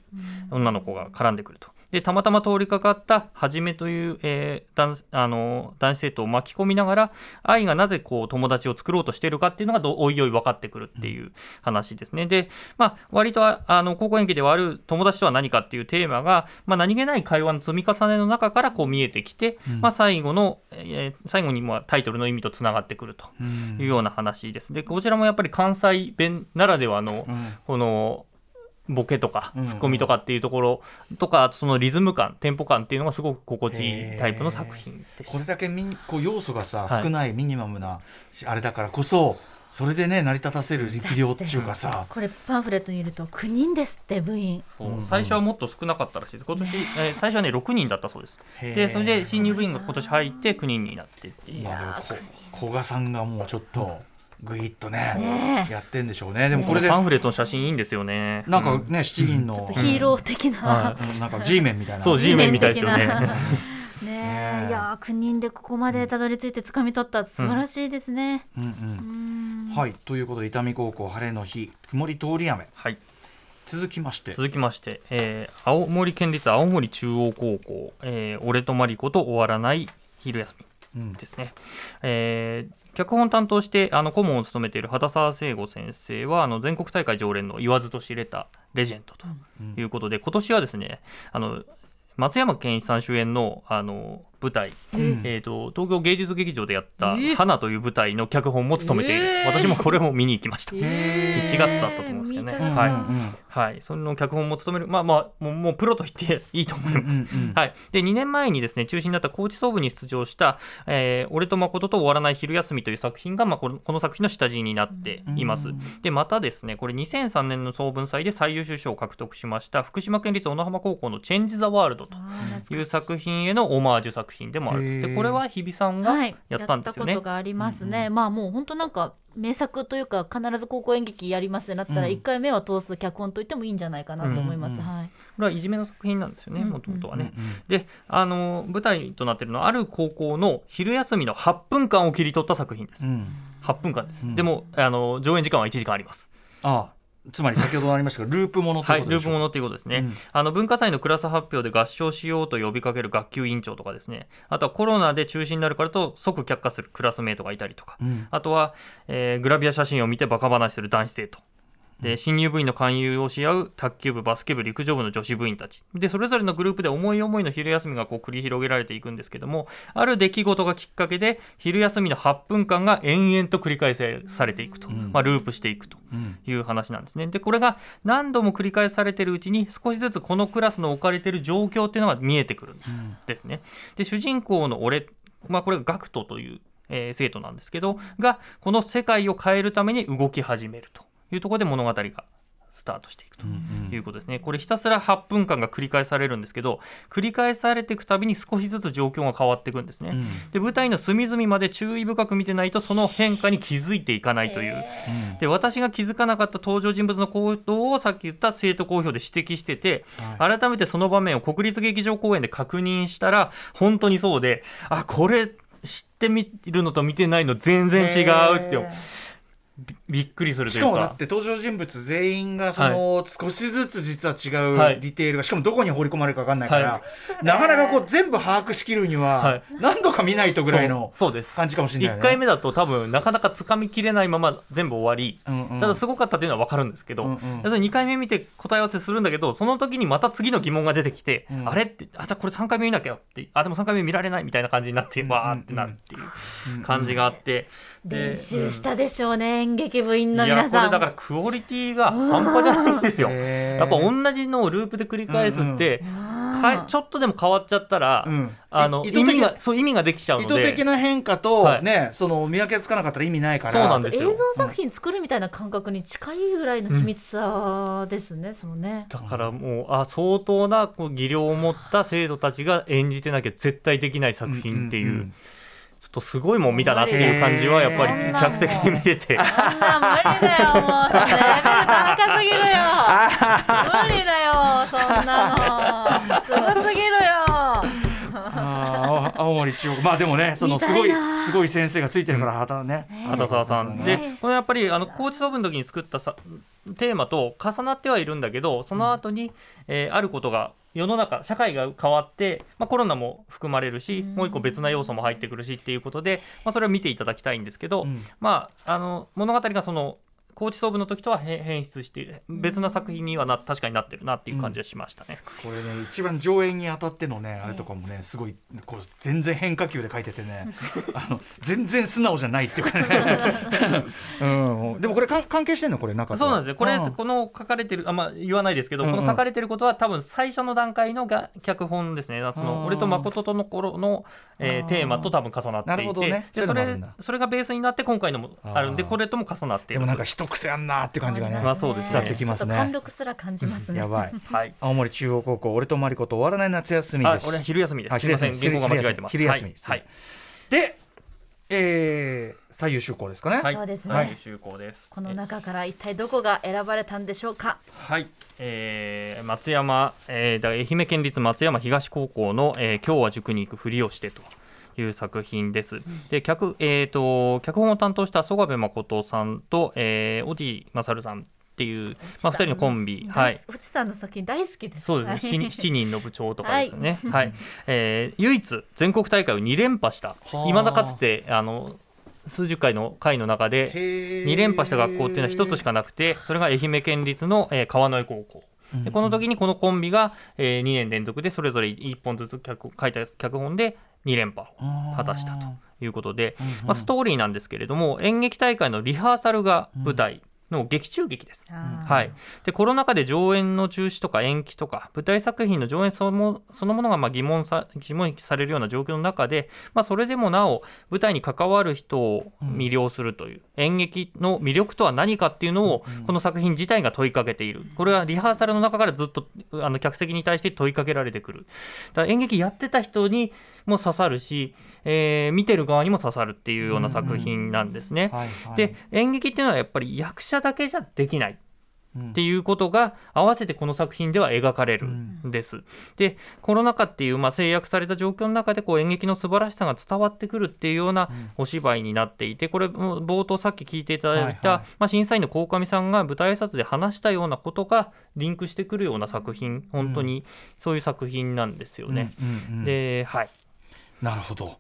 女の子が絡んでくると。でたまたま通りかかったはじめという、えー、男あの男子生徒を巻き込みながら愛がなぜこう友達を作ろうとしているかっていうのがおいおい分かってくるっていう話ですね。で、まあ、割とあの高校演技ではある友達とは何かっていうテーマが、まあ、何気ない会話の積み重ねの中からこう見えてきて、うん、まあ、最後の、えー、最後にまあタイトルの意味とつながってくるというような話です。でこちらもやっぱり関西弁ならではの、このボケとかツッコミとかっていうところとか、そのリズム感テンポ感っていうのがすごく心地いいタイプの作品でこれだけみこう要素がさ、少ないミニマムなあれだからこそそれでね成り立たせる力量っていうかさ。これパンフレットにいると9人ですって部員。最初はもっと少なかったらしいです。今年、ねえー、最初はね6人だったそうです。でそれで新入部員が今年入って9人になってっていう。古賀さんがもうちょっと、ぐいっとねやってんでしょうね。でもこれでパンフレットの写真いいんですよね。なんかね七人のヒーロー的な。なんか G メンみたいな。そう G メンみたいですよね。ねいや9人でここまでたどり着いて掴み取った。素晴らしいですね。はいということで伊丹高校晴れの日曇り通り雨。はい。続きまして。続きまして、えー、青森県立青森中央高校、えー、俺とマリコと終わらない昼休みですね、うん、えー、脚本担当してあの顧問を務めている畑澤聖吾先生はあの全国大会常連の言わずと知れたレジェンドということで、うん、今年はですねあの松山ケンイチさん主演のあの舞台、うん、えーと、東京芸術劇場でやった「花」という舞台の脚本も務めている、えー、私もこれも見に行きました、えー、1月だったと思うんですけどね、はい、はい、その脚本も務める。まあまあもうもうプロと言っていいと思います、うんうんうん、はい、で2年前にですね中止になった高知総部に出場した「えー、俺と誠と終わらない昼休み」という作品が、まあ、このこの作品の下地になっています、うんうん、でまたですねこれ2003年の総文祭で最優秀賞を獲得しました福島県立小野浜高校の「チェンジ・ザ・ワールド」とい。う作品へのオマージュ作品でもあるでこれは日比さんがやったんですよね。はい、やったことがありますね。うんうん、まあもう本当なんか名作というか必ず高校演劇やりますってなったら1回目は通す脚本といってもいいんじゃないかなと思います。うんうん、はい。これはいじめの作品なんですよね。もともとはね。で、あの舞台となっているのはある高校の昼休みの8分間を切り取った作品です。うん、8分間です。でもあの上演時間は1時間あります。ああつまり先ほどありましたがループものということではい、ループものということですね、うん、あの文化祭のクラス発表で合唱しようと呼びかける学級委員長とかですね。あとはコロナで中止になるからと即却下するクラスメートがいたりとか、うん、あとは、えー、グラビア写真を見てバカ話する男子生徒で新入部員の勧誘をし合う卓球部バスケ部陸上部の女子部員たち。でそれぞれのグループで思い思いの昼休みがこう繰り広げられていくんですけどもある出来事がきっかけで昼休みの8分間が延々と繰り返されていくと、まあ、ループしていくという話なんですね。でこれが何度も繰り返されているうちに少しずつこのクラスの置かれている状況っていうのが見えてくるんですね。で主人公の俺まあ、これがガクトというえー、生徒なんですけどがこの世界を変えるために動き始めるというところで物語がスタートしていくということですね、うんうん、これひたすら8分間が繰り返されるんですけど繰り返されていくたびに少しずつ状況が変わっていくんですね、うん、で舞台の隅々まで注意深く見てないとその変化に気づいていかないという、で私が気づかなかった登場人物の行動をさっき言った生徒公表で指摘してて、はい、改めてその場面を国立劇場公演で確認したら本当にそうであこれ知ってみるのと見てないの全然違うってびっくりするというか。しかもだって登場人物全員がその、はい、少しずつ実は違うディテールが、はい、しかもどこに放り込まれるか分かんないから、はい、なかなかこう全部把握しきるには何度か見ないとぐらいの感じかもしれない、ね、1回目だと多分なかなかつかみきれないまま全部終わり、うんうん、ただすごかったというのは分かるんですけど、うんうん、2回目見て答え合わせするんだけどその時にまた次の疑問が出てきて、うん、あれってあじゃこれ3回目見なきゃってあでも3回目見られないみたいな感じになって、うんうーってなるっていう感じがあって、練習したでしょうね、演劇部員の皆さん。これだからクオリティが半端じゃないんですよ。やっぱ同じのをループで繰り返すって、うん。うん、かちょっとでも変わっちゃったら、うん、あの意味がそう意味ができちゃうので。意図的な変化と、はい、ねその見分けつかなかったら意味ないから。そうなんですよ。映像作品作るみたいな感覚に近いぐらいの緻密さですね、うん、そのね。だからもうあ相当なこう技量を持った生徒たちが演じてなきゃ絶対できない作品っていう。うんうんうん。ちょっとすごいもん見たなっていう感じはやっぱり客席で見てて。そんな無理だよもうレベル高すぎるよ。無理だよそんなの。すごすぎるよ。あ青森中国まあでもねそのすごいすごい先生がついてるから畑ね。畑沢さん。でこれやっぱりあの高知総文の時に作ったさテーマと重なってはいるんだけどその後に、えー、あることが世の中社会が変わって、まあ、コロナも含まれるし、もう一個別な要素も入ってくるしっていうことで、まあ、それを見ていただきたいんですけど、うん、まあ、あの物語がその高知総部の時とは変質して別な作品にはな確かになってるなっていう感じはしましたね、うん、これね。一番上演にあたってのねあれとかもねすごいこう全然変化球で書いててねあの全然素直じゃないっていうかね、うん、でもこれ関係してんの？これ中そうなんですよ。これ、うん、この書かれてるあまあ言わないですけど、うんうん、この書かれてることは多分最初の段階のが脚本ですねその。俺と誠との頃の、えー、テーマと多分重なっていて、ね、でそれそれがベースになって今回のもあるんでこれとも重なってでもなんか一癖あんなって感じがね、まあそうです、伝ってきますね。貫禄すら感じますね。やばい。はい。青森中央高校俺とマリコと終わらない夏休みです。俺昼休みです。すみません、原稿が間違えてます。昼休みはい。で、えー、左右就航ですかね。はい、そうですね。左右就航です。この中から一体どこが選ばれたんでしょうか？はい。えー、松山、えー、愛媛県立松山東高校の、えー、今日は塾に行くふりをしてと。いう作品です。で脚,、えーと、脚本を担当した曽我部誠さんと、えー、小地勝さんっていう、まあ、2人のコンビ、はい、内さんの作品大好きです、そうですね、7, 人の部長とかですよね、はい。はい、えー、唯一全国大会を2連覇した。いまだかつてあの数十回の会の中で2連覇した学校っていうのは1つしかなくてそれが愛媛県立の、えー、川之江高校。でこの時にこのコンビが、えー、2年連続でそれぞれ1本ずつ脚書いた脚本で2連覇を果たしたということで、まあ、ストーリーなんですけれども演劇大会のリハーサルが舞台の劇中劇です。はい、でコロナ禍で上演の中止とか延期とか舞台作品の上演そのそのものがまあ疑問さ疑問されるような状況の中で、まあ、それでもなお舞台に関わる人を魅了するという、うん、演劇の魅力とは何かっていうのを、この作品自体が問いかけている。これはリハーサルの中からずっとあの客席に対して問いかけられてくる。だ演劇やってた人にも刺さるし、えー、見てる側にも刺さるっていうような作品なんですね。で演劇っていうのはやっぱり役者だけじゃできない。っていうことが合わせてこの作品では描かれるんです。うん、でコロナ禍っていう、まあ、制約された状況の中でこう演劇の素晴らしさが伝わってくるっていうようなお芝居になっていてこれ冒頭さっき聞いていただいた、はいはい、まあ、審査員の鴻上さんが舞台挨拶で話したようなことがリンクしてくるような作品本当にそういう作品なんですよね。ではいなるほど。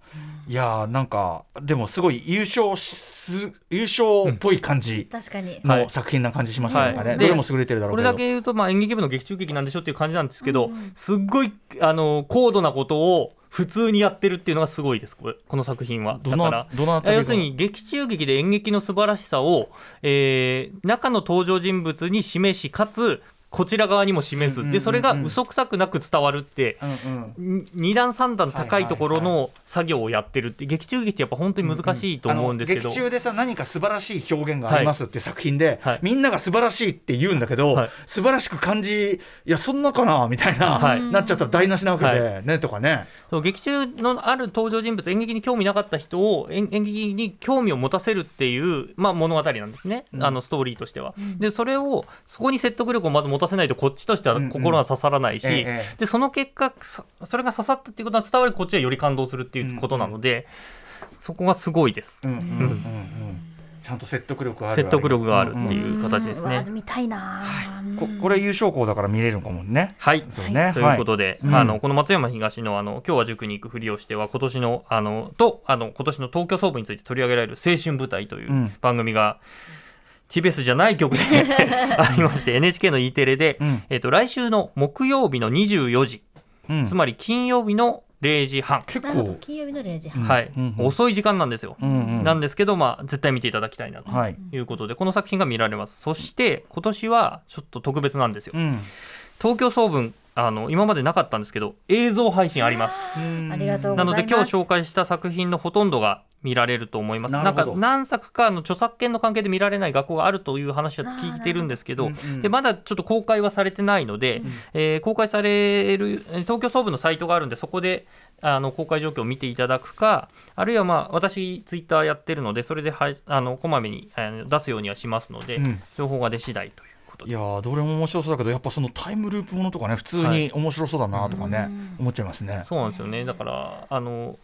いやなんかでもすごい優勝す優勝っぽい感じ確かに。の作品な感じしましたね、はい、どれも優れてるだろうこれだけ言うと、まあ、演劇部の劇中劇なんでしょっていう感じなんですけど、うん、すっごいあの高度なことを普通にやってるっていうのがすごいですこれこの作品は。だから要するに劇中劇で演劇の素晴らしさを、えー、中の登場人物に示しかつこちら側にも示す、でそれが嘘くさくなく伝わるって、うん2段3段高いところの作業をやってるって、劇中劇ってやっぱ本当に難しいと思うんですけど、劇中でさ何か素晴らしい表現がありますっていう作品で、はい、みんなが素晴らしいって言うんだけど、はい、素晴らしく感じいやそんなかなみたいな、はい、なっちゃったら台無しなわけで、ねとかね。そう劇中のある登場人物演劇に興味なかった人を演演劇に興味を持たせるっていう、まあ、物語なんですね、うん、あのストーリーとしては。でそれをそこに説得力をまず持たせないとこっちとしては心が刺さらないし、うんうんでその結果それが刺さったっていうことは伝わりこっちはより感動するっていうことなので、うんうん、そこがすごいです。うんうんうんうんちゃんと説得力がある説得力があるっていう形ですね。見たいな、はい、ここれ優勝校だから見れるかもね。はい。そうね。ということで、はい、あのこの松山東のあの今日は塾に行くふりをしては今年のあのとあの今年の東京総部について取り上げられる青春舞台という番組が。うん TBS じゃない曲で ありまして NHK の E テレで、うん、えーと、来週の木曜日の24時、うん、つまり金曜日の0時半。結構。金曜日の0時半、はい、うんうん、遅い時間なんですよ、うんうん、なんですけど、まあ、絶対見ていただきたいなとい。うことで、はい、この作品が見られます。そして今年はちょっと特別なんですよ、うん、東京総文あの今までなかったんですけど映像配信あります。ありがとうなので今日紹介した作品のほとんどが見られると思います。なんか何作かの著作権の関係で見られない学校があるという話は聞いてるんですけど、でまだちょっと公開はされてないので、うん、えー、公開される東京総部のサイトがあるんでそこであの公開状況を見ていただくかあるいはまあ私ツイッターやってるのでそれではあのこまめに出すようにはしますので、うん、情報が出次第という。いやどれも面白そうだけどやっぱそのタイムループものとかね普通に面白そうだなとかね、はい、思っちゃいますね。そうなんですよね。だからあの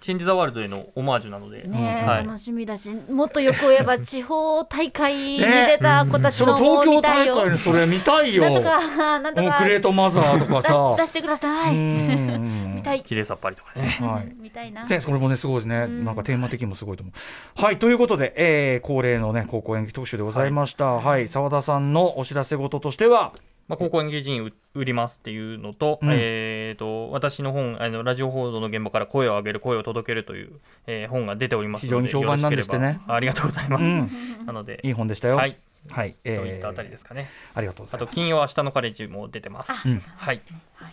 チェンジ・ザ・ワールドへのオマージュなので、ねはい、楽しみだしもっとよく言えば 地方大会に出た子たちの東京大会のそれ見たいよ。なんとかなんとかグレートマザーとかさ。出してください。見たい。綺麗さっぱりとかね、はい、見たいな。ねそれもねすごいですね。なんかテーマ的にもすごいと思う。はいということで、えー、恒例のね高校演劇特集でございました。はい。澤、はい、田さんのお知らせ事としてはまあ、高校演芸人売りますっていうのとうん、えーと、私の本あのラジオ放送の現場から声を上げる声を届けるという、えー、本が出ておりますので非常に評判なんですね。ありがとうございます、うん、なのでいい本でしたよ。はいはい、えー、といったあたりですかね。ありがとうございます。あと金曜明日のカレッジも出てます。うん、はい。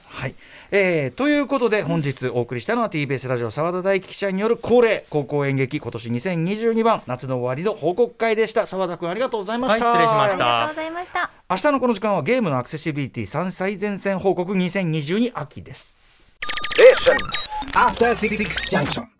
はい、えー、ということで本日お送りしたのは TBS ラジオ澤田大樹記者による恒例高校演劇今年2022番夏の終わりの報告会でした。澤田君ありがとうございました、はい、失礼しました。ありがとうございました。明日のこの時間はゲームのアクセシビリティ3最前線報告2022秋です。え After 66 junction